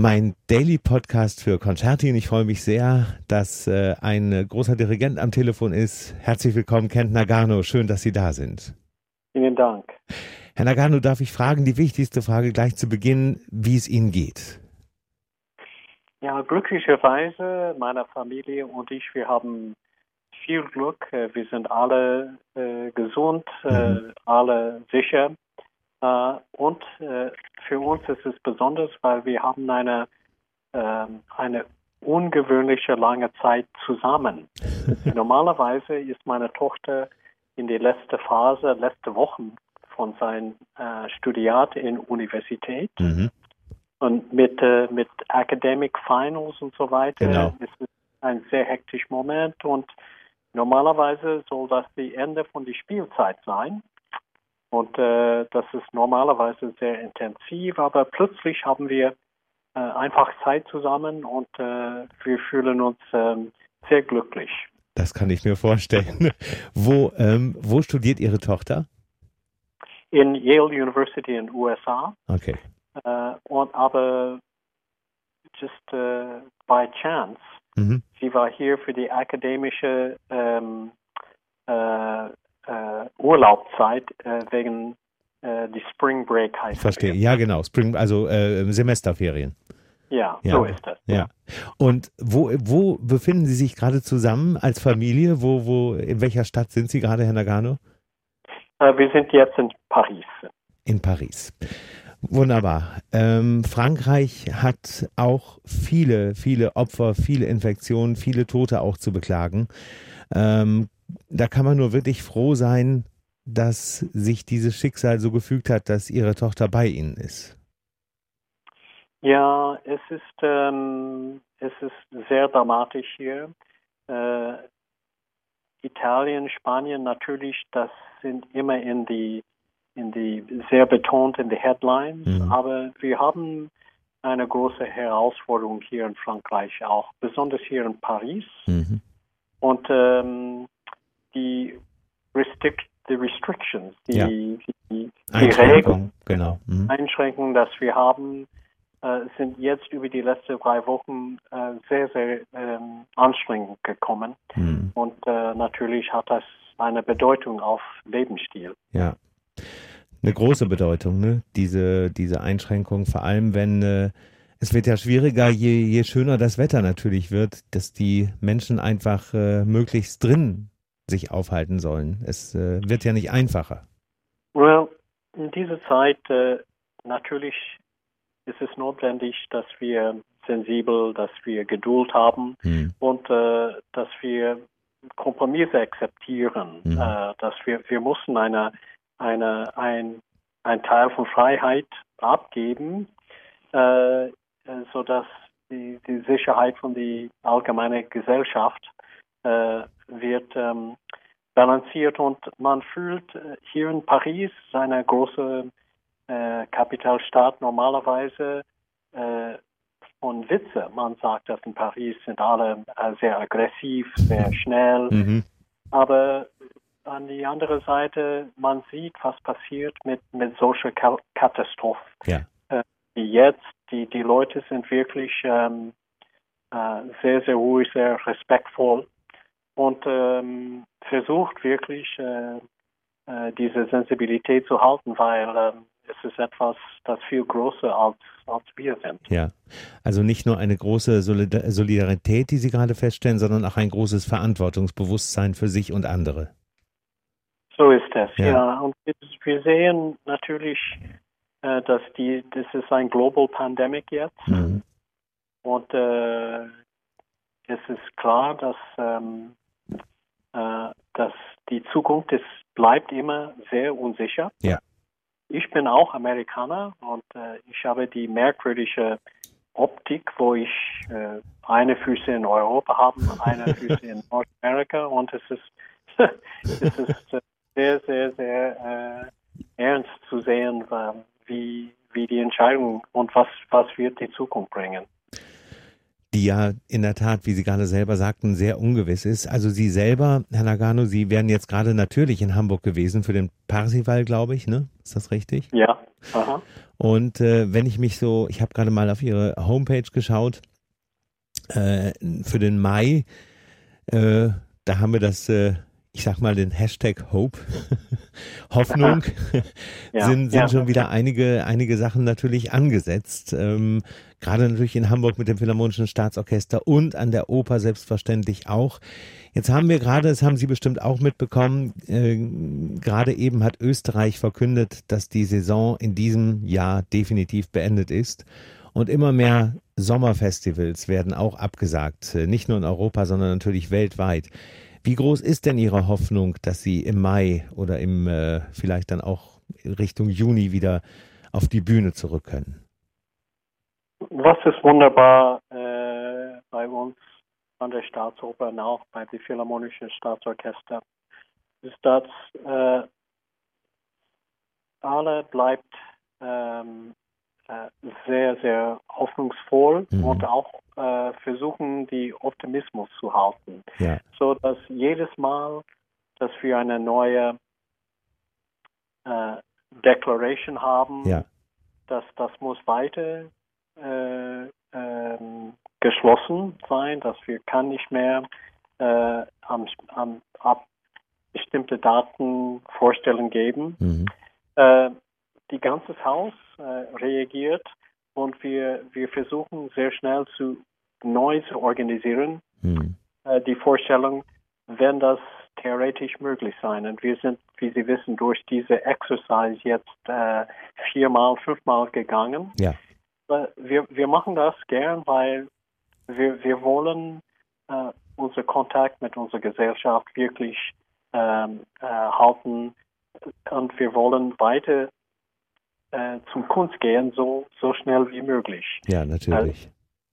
mein Daily Podcast für Concerti. Und ich freue mich sehr, dass äh, ein großer Dirigent am Telefon ist. Herzlich willkommen, Kent Nagano. Schön, dass Sie da sind. Vielen Dank. Herr Nagano, darf ich fragen, die wichtigste Frage gleich zu Beginn, wie es Ihnen geht? Ja, glücklicherweise, meine Familie und ich, wir haben viel Glück. Äh, wir sind alle äh, gesund, äh, mhm. alle sicher. Äh, und äh, für uns ist es besonders, weil wir haben eine, ähm, eine ungewöhnliche lange Zeit zusammen. Normalerweise ist meine Tochter in die letzte Phase, letzte Wochen von seinem äh, Studiat in Universität. Mhm. Und mit, äh, mit Academic Finals und so weiter genau. ist es ein sehr hektischer Moment und normalerweise soll das die Ende von der Spielzeit sein. Und äh, das ist normalerweise sehr intensiv, aber plötzlich haben wir äh, einfach Zeit zusammen und äh, wir fühlen uns ähm, sehr glücklich. Das kann ich mir vorstellen. wo, ähm, wo studiert Ihre Tochter? In Yale University in den USA. Okay. Äh, und aber just uh, by chance, mhm. sie war hier für die akademische ähm, äh, äh, Urlaubszeit äh, wegen äh, die Spring Break heißt. Verstehe, ja genau, Spring, also äh, Semesterferien. Ja, ja, so ist das. Ja. Und wo, wo befinden Sie sich gerade zusammen als Familie? Wo, wo, in welcher Stadt sind Sie gerade, Herr Nagano? Äh, wir sind jetzt in Paris. In Paris. Wunderbar. Ähm, Frankreich hat auch viele, viele Opfer, viele Infektionen, viele Tote auch zu beklagen. Ähm, da kann man nur wirklich froh sein, dass sich dieses Schicksal so gefügt hat, dass Ihre Tochter bei Ihnen ist. Ja, es ist, ähm, es ist sehr dramatisch hier. Äh, Italien, Spanien natürlich, das sind immer in die, in die sehr betont in die Headlines, mhm. aber wir haben eine große Herausforderung hier in Frankreich auch, besonders hier in Paris. Mhm. Und ähm, die Restrict, die Restrictions, die, ja. die, die, die Regeln, genau. Mhm. Einschränkungen, dass wir haben, äh, sind jetzt über die letzten drei Wochen äh, sehr, sehr ähm, anstrengend gekommen. Mhm. Und äh, natürlich hat das eine Bedeutung auf Lebensstil. Ja. Eine große Bedeutung, ne? Diese, diese Einschränkung, vor allem wenn äh, es wird ja schwieriger, je, je schöner das Wetter natürlich wird, dass die Menschen einfach äh, möglichst drin sich aufhalten sollen. Es äh, wird ja nicht einfacher. Well, in dieser Zeit äh, natürlich ist es notwendig, dass wir sensibel, dass wir Geduld haben hm. und äh, dass wir Kompromisse akzeptieren, hm. äh, dass wir wir müssen eine eine ein ein Teil von Freiheit abgeben, äh, so dass die, die Sicherheit von der allgemeinen Gesellschaft äh, wird ähm, balanciert und man fühlt äh, hier in Paris, seine große äh, Kapitalstadt, normalerweise äh, von Witze. Man sagt, dass in Paris sind alle äh, sehr aggressiv, sehr schnell. Mhm. Aber an die andere Seite, man sieht, was passiert mit, mit solchen Katastrophen. Ja. Äh, wie jetzt, die, die Leute sind wirklich ähm, äh, sehr, sehr ruhig, sehr respektvoll und ähm, versucht wirklich äh, äh, diese Sensibilität zu halten, weil äh, es ist etwas, das viel größer als, als wir sind. Ja, also nicht nur eine große Solidarität, die Sie gerade feststellen, sondern auch ein großes Verantwortungsbewusstsein für sich und andere. So ist es, ja. ja. Und wir sehen natürlich, äh, dass die, das ist ein Global Pandemic jetzt. Mhm. Und äh, es ist klar, dass ähm, äh, dass die Zukunft ist, bleibt immer sehr unsicher. Ja. Ich bin auch Amerikaner und äh, ich habe die merkwürdige Optik, wo ich äh, eine Füße in Europa habe, eine Füße in Nordamerika und es ist, es ist äh, sehr, sehr, sehr äh, ernst zu sehen, wie, wie die Entscheidung und was, was wird die Zukunft bringen. Die ja in der Tat, wie Sie gerade selber sagten, sehr ungewiss ist. Also Sie selber, Herr Nagano, Sie wären jetzt gerade natürlich in Hamburg gewesen für den Parsival, glaube ich, ne? Ist das richtig? Ja. Aha. Und äh, wenn ich mich so, ich habe gerade mal auf Ihre Homepage geschaut, äh, für den Mai, äh, da haben wir das äh, ich sag mal den Hashtag Hope, Hoffnung, ja, sind, sind ja. schon wieder einige, einige Sachen natürlich angesetzt. Ähm, Gerade natürlich in Hamburg mit dem Philharmonischen Staatsorchester und an der Oper selbstverständlich auch. Jetzt haben wir gerade, das haben Sie bestimmt auch mitbekommen, äh, gerade eben hat Österreich verkündet, dass die Saison in diesem Jahr definitiv beendet ist. Und immer mehr Sommerfestivals werden auch abgesagt, nicht nur in Europa, sondern natürlich weltweit. Wie groß ist denn Ihre Hoffnung, dass Sie im Mai oder im äh, vielleicht dann auch Richtung Juni wieder auf die Bühne zurück können? Was ist wunderbar äh, bei uns an der Staatsoper und auch bei dem Philharmonischen Staatsorchester, ist, dass äh, alle bleibt ähm, äh, sehr, sehr hoffnungsvoll mhm. und auch äh, versuchen, die Optimismus zu halten. Ja. So dass jedes Mal, dass wir eine neue äh, Declaration haben, ja. dass das muss weiter äh, ähm, geschlossen sein, dass wir kann nicht mehr äh, am, am, ab bestimmte Daten Vorstellungen geben. Mhm. Äh, die ganze Haus äh, reagiert und wir, wir versuchen sehr schnell zu neu zu organisieren. Mhm. Äh, die Vorstellung, wenn das theoretisch möglich sein. Und wir sind, wie Sie wissen, durch diese Exercise jetzt äh, viermal, fünfmal gegangen. Ja. Wir, wir machen das gern, weil wir, wir wollen äh, unseren Kontakt mit unserer Gesellschaft wirklich ähm, äh, halten und wir wollen weiter äh, zum Kunst gehen, so, so schnell wie möglich. Ja, natürlich.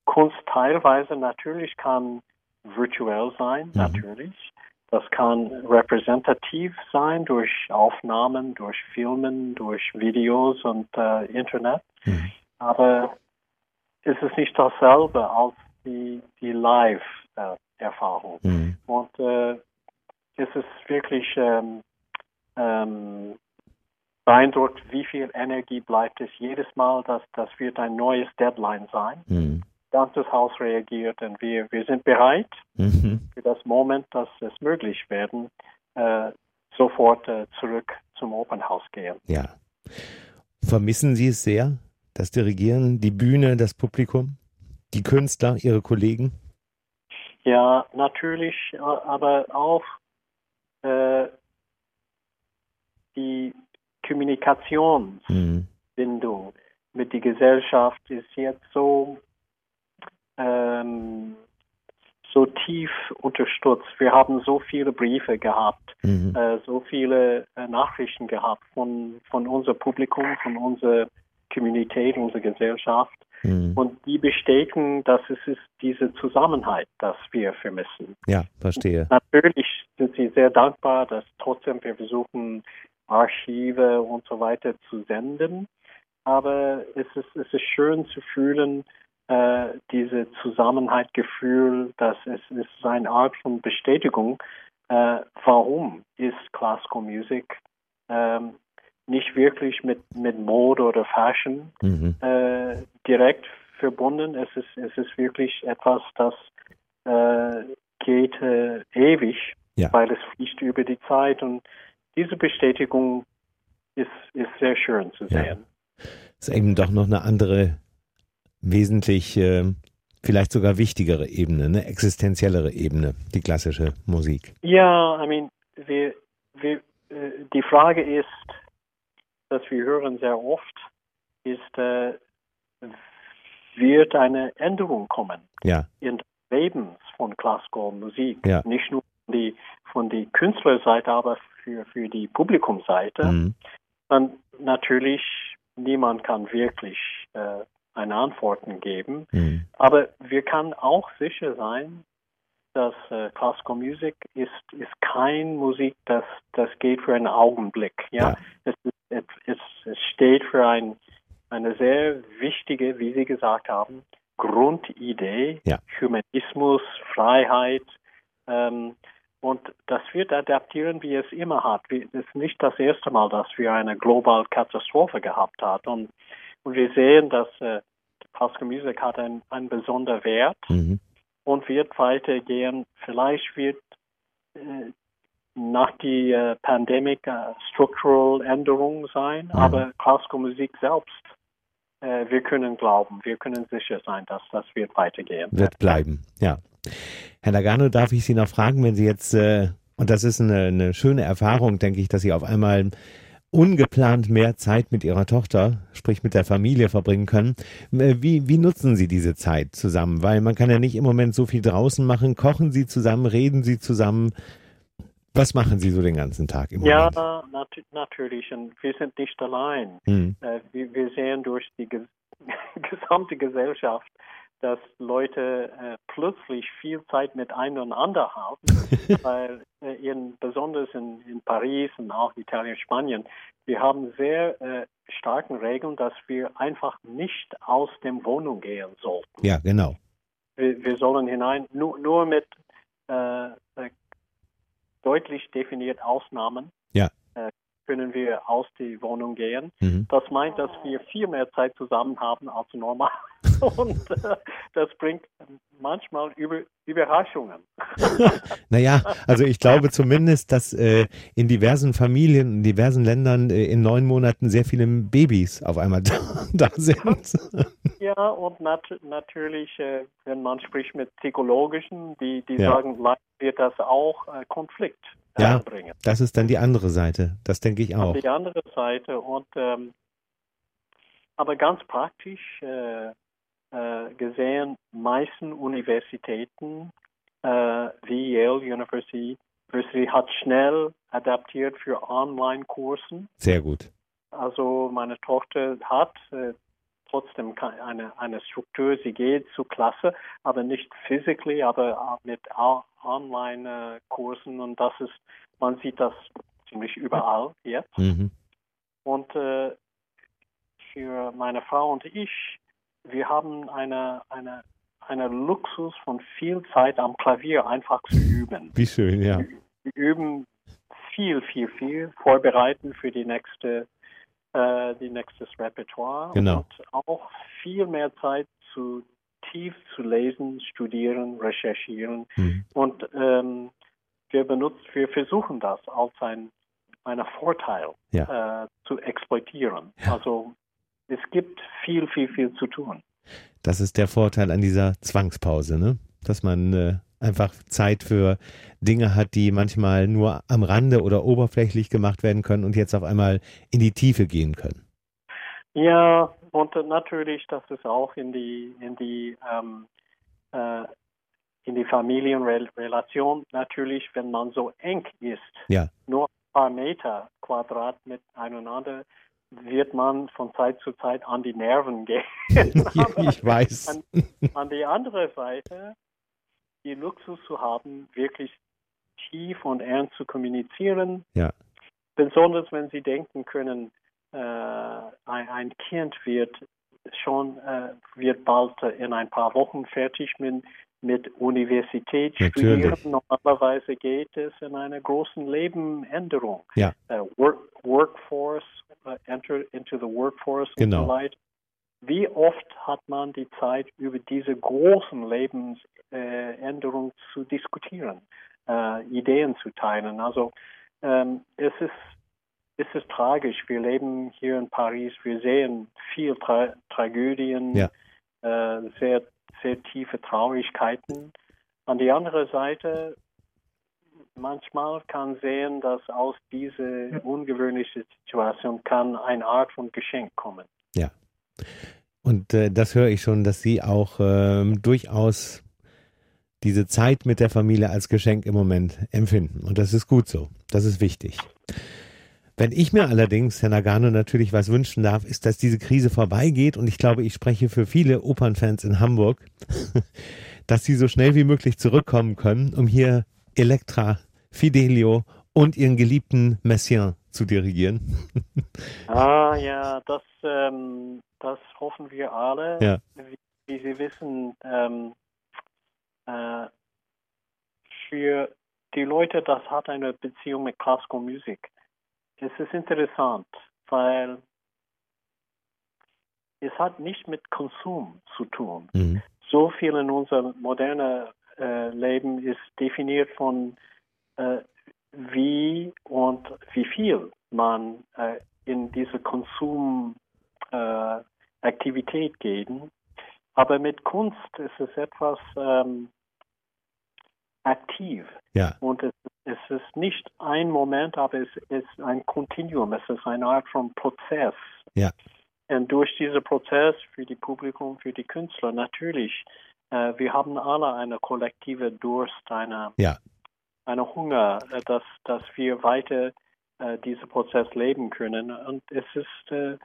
Kunst teilweise natürlich kann virtuell sein, mhm. natürlich. Das kann repräsentativ sein durch Aufnahmen, durch Filmen, durch Videos und äh, Internet. Mhm. Aber es ist nicht dasselbe als die, die Live-Erfahrung. Äh, mhm. Und äh, es ist wirklich ähm, ähm, beeindruckt, wie viel Energie bleibt es jedes Mal, dass das wird ein neues Deadline sein. Mhm. Ganzes Haus reagiert und wir, wir sind bereit mhm. für das Moment, dass es möglich werden, äh, sofort äh, zurück zum Open House gehen. Ja. Vermissen Sie es sehr, das Dirigieren, die Bühne, das Publikum, die Künstler, Ihre Kollegen? Ja, natürlich, aber auch äh, die Kommunikationsbindung mhm. mit der Gesellschaft ist jetzt so, ähm, so tief unterstützt. Wir haben so viele Briefe gehabt, mhm. äh, so viele äh, Nachrichten gehabt von, von unserem Publikum, von unserer Communität, unserer Gesellschaft. Mhm. Und die bestätigen, dass es ist diese Zusammenhalt, das wir vermissen. Ja, verstehe. Natürlich sind sie sehr dankbar, dass trotzdem wir versuchen, Archive und so weiter zu senden. Aber es ist, es ist schön zu fühlen, äh, diese Zusammenhaltgefühl, dass es ist eine Art von Bestätigung, äh, warum ist Classical Music ähm, nicht wirklich mit, mit Mode oder Fashion mhm. äh, direkt verbunden. Es ist, es ist wirklich etwas, das äh, geht äh, ewig, ja. weil es fließt über die Zeit und diese Bestätigung ist, ist sehr schön zu sehen. Ja. Ist eben doch noch eine andere, wesentlich, äh, vielleicht sogar wichtigere Ebene, eine existenziellere Ebene, die klassische Musik. Ja, I mean, wir, wir, äh, die Frage ist, dass wir hören sehr oft, ist, äh, wird eine Änderung kommen ja. in Lebens von Classical Musik, ja. nicht nur die, von der Künstlerseite, aber für, für die Publikumseite. Mhm. Und natürlich, niemand kann wirklich äh, eine Antworten geben. Mhm. Aber wir können auch sicher sein, dass äh, Classical Music ist, ist kein Musik, das, das geht für einen Augenblick. Ja, ja. Es, es, es, es steht für ein, eine sehr wichtige, wie Sie gesagt haben, Grundidee. Ja. Humanismus, Freiheit. Ähm, und das wird adaptieren, wie es immer hat. Es ist nicht das erste Mal, dass wir eine globale Katastrophe gehabt haben. Und, und wir sehen, dass äh, Classical Music hat einen, einen besonderen Wert Mhm. und wird weitergehen. Vielleicht wird äh, nach die äh, Pandemie äh, strukturelle Änderungen sein, Mhm. aber Classical Musik selbst, äh, wir können glauben, wir können sicher sein, dass das wird weitergehen. Wird bleiben, ja. Herr Nagano, darf ich Sie noch fragen, wenn Sie jetzt, äh, und das ist eine, eine schöne Erfahrung, denke ich, dass Sie auf einmal ungeplant mehr Zeit mit Ihrer Tochter, sprich mit der Familie verbringen können. Äh, Wie, wie nutzen Sie diese Zeit zusammen? Weil man kann ja nicht im Moment so viel draußen machen. Kochen Sie zusammen, reden Sie zusammen. Was machen Sie so den ganzen Tag im Ja, Moment? nat natürlich. Und wir sind nicht allein. Hm. Äh, wir, sehen durch die ges gesamte Gesellschaft, dass Leute äh, plötzlich viel Zeit miteinander haben, weil äh, in, besonders in, in Paris und auch Italien, Spanien, wir haben sehr äh, starken Regeln, dass wir einfach nicht aus dem Wohnung gehen sollten. Ja, genau. Wir, wir sollen hinein, nur, nur mit äh, äh, deutlich definiert Ausnahmen Ja. äh, können wir aus die Wohnung gehen. Mhm. Das meint, dass wir viel mehr Zeit zusammen haben als normal. Und äh, das bringt manchmal Über Überraschungen. Naja, also ich glaube zumindest, dass äh, in diversen Familien, in diversen Ländern äh, in neun Monaten sehr viele Babys auf einmal da, da sind. Ja, und nat natürlich, äh, wenn man spricht mit Psychologischen, die, die Ja. sagen, vielleicht wird das auch äh, Konflikt Ja. bringen. Das ist dann die andere Seite. Das denke ich auch. Die andere Seite. Und ähm, aber ganz praktisch äh, äh, gesehen, meisten Universitäten äh, wie Yale University, University hat schnell adaptiert für Online-Kursen. Sehr gut. Also meine Tochter hat äh, trotzdem eine, eine Struktur, sie geht zur Klasse, aber nicht physically, aber mit A- Online-Kursen und das ist, man sieht das ziemlich überall jetzt. Mhm. Und äh, für meine Frau und ich, wir haben eine, eine, eine Luxus von viel Zeit am Klavier einfach zu üben. Wie schön, ja. Wir üben viel, viel, viel, vorbereiten für die nächste, äh, die nächstes Repertoire Genau. und auch viel mehr Zeit zu tief zu lesen, studieren, recherchieren Mhm. und ähm, wir benutzen, wir versuchen das als ein einen Vorteil Ja. äh, zu exploitieren. Ja. Also es gibt viel, viel, viel zu tun. Das ist der Vorteil an dieser Zwangspause, ne? Dass man äh, einfach Zeit für Dinge hat, die manchmal nur am Rande oder oberflächlich gemacht werden können und jetzt auf einmal in die Tiefe gehen können. Ja, und natürlich, dass es auch in die in die ähm, äh, in die Familienrelation natürlich, wenn man so eng ist, Ja. nur ein paar Meter Quadrat miteinander, wird man von Zeit zu Zeit an die Nerven gehen. Ich weiß. an, an die andere Seite, die Luxus zu haben, wirklich tief und ernst zu kommunizieren. Ja. Besonders wenn Sie denken können, äh, ein, ein Kind wird schon äh, wird bald in ein paar Wochen fertig mit, mit Universität Natürlich. studieren. Normalerweise geht es in einer großen Lebenänderung. Ja. Äh, work, workforce, äh, enter into the workforce Genau. und so weiter. Wie oft hat man die Zeit, über diese großen Lebensänderungen zu diskutieren, äh, Ideen zu teilen? Also ähm, es ist es ist tragisch. Wir leben hier in Paris, wir sehen viel Tra Tragödien, Ja. äh, sehr, sehr tiefe Traurigkeiten. An die andere Seite, manchmal kann sehen, dass aus dieser ungewöhnlichen Situation kann eine Art von Geschenk kommen. Und äh, das höre ich schon, dass Sie auch ähm, durchaus diese Zeit mit der Familie als Geschenk im Moment empfinden. Und das ist gut so. Das ist wichtig. Wenn ich mir allerdings, Herr Nagano, natürlich was wünschen darf, ist, dass diese Krise vorbeigeht. Und ich glaube, ich spreche für viele Opernfans in Hamburg, dass sie so schnell wie möglich zurückkommen können, um hier Elektra, Fidelio und ihren geliebten Messiaen zu dirigieren. Ah ja, das, ähm, das hoffen wir alle. Ja. Wir, wie Sie wissen, ähm, äh, für die Leute, das hat eine Beziehung mit Classical Music. Es ist interessant, weil es hat nicht mit Konsum zu tun. Mhm. So viel in unserem modernen äh, Leben ist definiert von äh, wie und wie viel man äh, in diese Konsumaktivität äh, gehen. Aber mit Kunst ist es etwas ähm, aktiv. Ja. Und es, es, ist nicht ein Moment, aber es ist ein Kontinuum. Es ist eine Art von Prozess. Ja. Und durch diesen Prozess für die Publikum, für die Künstler natürlich, äh, wir haben alle eine kollektive Durst, eine, ja. eine Hunger, äh, dass, dass wir weiter äh, diesen Prozess leben können. Und es ist, äh,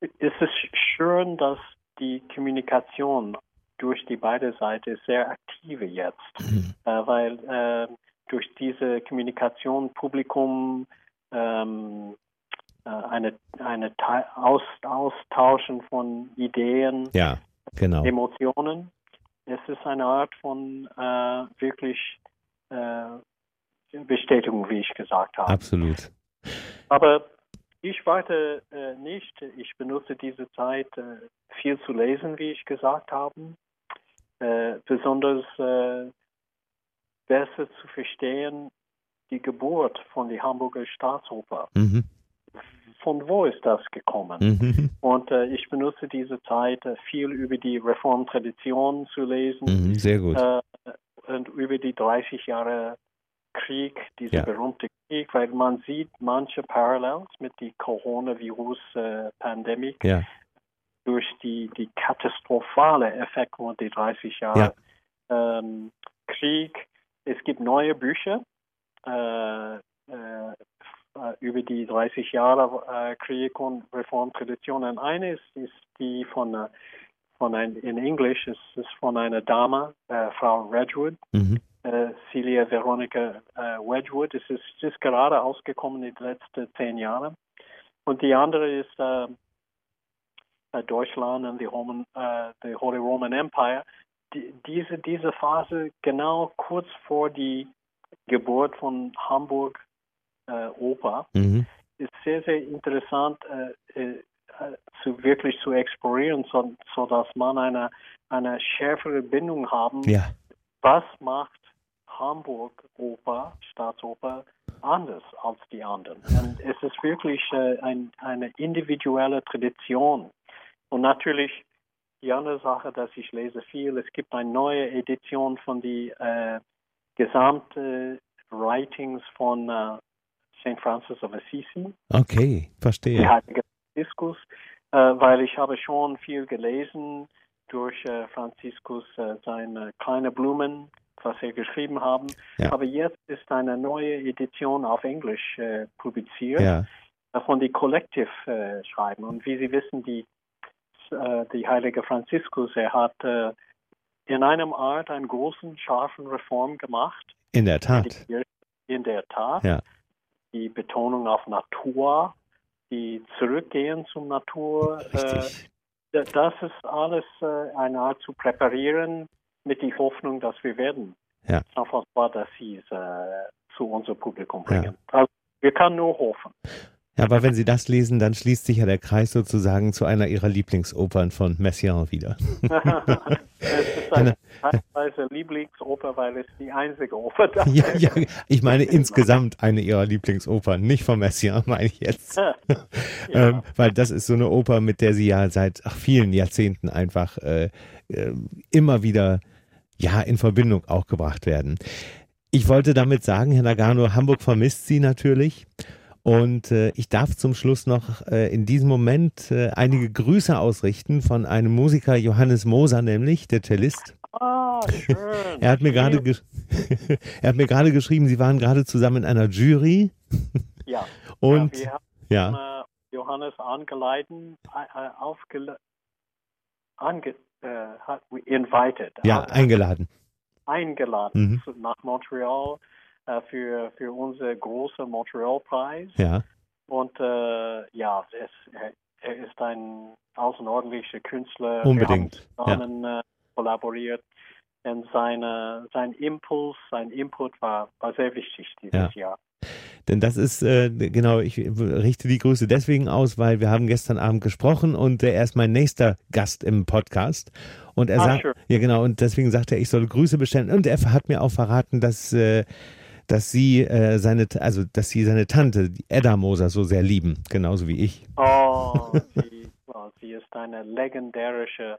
es ist schön, dass die Kommunikation durch die beide Seiten sehr aktive jetzt, mhm. äh, weil äh, durch diese Kommunikation Publikum ähm, äh, eine, eine Aus, Austauschen von Ideen, ja, genau. Emotionen. Es ist eine Art von äh, wirklich äh, Bestätigung, wie ich gesagt habe. Absolut. Aber ich warte äh, nicht. Ich benutze diese Zeit äh, viel zu lesen, wie ich gesagt habe. Äh, besonders besser zu verstehen die Geburt von der Hamburger Staatsoper. Mhm. Von wo ist das gekommen? Mhm. Und äh, ich benutze diese Zeit, äh, viel über die Reformtradition zu lesen. Mhm, sehr gut. und über die 30 Jahre Krieg, dieser ja. berühmte Krieg, weil man sieht manche Parallels mit der Coronavirus-Pandemie. ja durch die, die katastrophale Effekte den 30 Jahren ja. ähm, Krieg. Es gibt neue Bücher äh, äh, über die 30 Jahre äh, Krieg und Reformtradition. Und eine ist, die von, äh, von ein, in Englisch, ist, ist von einer Dame, äh, Frau Redwood. Mhm. Äh, Celia Veronica Wedgwood. Es ist, ist gerade ausgekommen in den letzten zehn Jahren. Und die andere ist äh, Deutschland und die, Roman, äh, die Holy Roman Empire, die, diese, diese Phase genau kurz vor die Geburt von Hamburg äh, Oper mhm. ist sehr, sehr interessant äh, äh, zu wirklich zu explorieren, so, so dass man eine, eine schärfere Bindung haben. Ja. Was macht Hamburg Oper, Staatsoper anders als die anderen? Und es ist wirklich äh, ein, eine individuelle Tradition und natürlich die andere Sache, dass ich lese viel, es gibt eine neue Edition von die äh, gesamte Writings von äh, St. Francis of Assisi. Okay, verstehe. Franziskus, äh, weil ich habe schon viel gelesen durch äh, Franziskus äh, seine kleine Blumen, was er geschrieben haben. Ja. Aber jetzt ist eine neue Edition auf Englisch äh, publiziert. Ja. Von die Collective äh, schreiben. Und wie Sie wissen, die äh, die heilige Franziskus, er hat äh, in einem Art einen großen, scharfen Reform gemacht. In der Tat. In der Tat. Ja. Die Betonung auf Natur, die Zurückgehen zum Natur. Äh, das ist alles äh, eine Art zu präparieren mit der Hoffnung, dass wir werden. Ja. Saint-François d'Assise äh, zu unserem Publikum bringen. Ja. Also, wir können nur hoffen. Ja, aber wenn Sie das lesen, dann schließt sich ja der Kreis sozusagen zu einer Ihrer Lieblingsopern von Messiaen wieder. es ist eine teilweise Lieblingsoper, weil es die einzige Oper da ja, ja, ich meine insgesamt eine Ihrer Lieblingsopern, nicht von Messiaen, meine ich jetzt. ja. ähm, weil das ist so eine Oper, mit der Sie ja seit ach, vielen Jahrzehnten einfach äh, äh, immer wieder ja in Verbindung auch gebracht werden. Ich wollte damit sagen, Herr Nagano, Hamburg vermisst Sie natürlich. Und äh, ich darf zum Schluss noch äh, in diesem Moment äh, einige Grüße ausrichten von einem Musiker, Johannes Moser nämlich, der Cellist. Ah, schön. er hat mir gerade er hat mir gerade geschrieben, Sie waren gerade zusammen in einer Jury. ja. Und ja, wir haben, ja. Äh, Johannes angeleiten, äh, aufgele ange äh, invited. Ja, eingeladen. Eingeladen mhm. nach Montreal äh, für, für unsere große Montreal-Preis. Ja. Und äh, ja, es, er ist ein außerordentlicher Künstler. Unbedingt. Wir haben zusammen ja. äh, kollaboriert. Und seine, sein Impuls, sein Input war, war sehr wichtig dieses ja. Jahr. Denn das ist, äh, genau, ich richte die Grüße deswegen aus, weil wir haben gestern Abend gesprochen und äh, er ist mein nächster Gast im Podcast. Und er ah, sagt, sure. ja genau, und deswegen sagt er, ich soll Grüße bestellen. Und er hat mir auch verraten, dass, äh, dass sie äh, seine, also dass sie seine Tante, Edda Moser, so sehr lieben, genauso wie ich. Oh, sie, oh, sie ist eine legendärische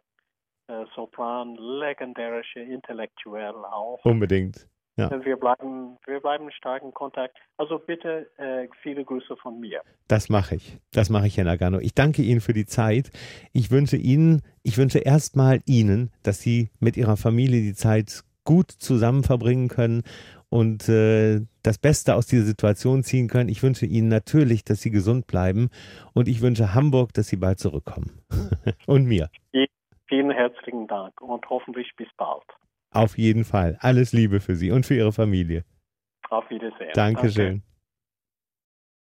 äh, Sopran, legendärische Intellektuell auch. Unbedingt. Ja. Wir bleiben, wir bleiben in Kontakt. Also bitte äh, viele Grüße von mir. Das mache ich. Das mache ich, Herr Nagano. Ich danke Ihnen für die Zeit. Ich wünsche Ihnen, ich wünsche erstmal Ihnen, dass Sie mit Ihrer Familie die Zeit gut zusammen verbringen können und äh, das Beste aus dieser Situation ziehen können. Ich wünsche Ihnen natürlich, dass Sie gesund bleiben und ich wünsche Hamburg, dass Sie bald zurückkommen. und mir. Vielen herzlichen Dank und hoffentlich bis bald. Auf jeden Fall. Alles Liebe für Sie und für Ihre Familie. Auf Wiedersehen. Dankeschön. Danke.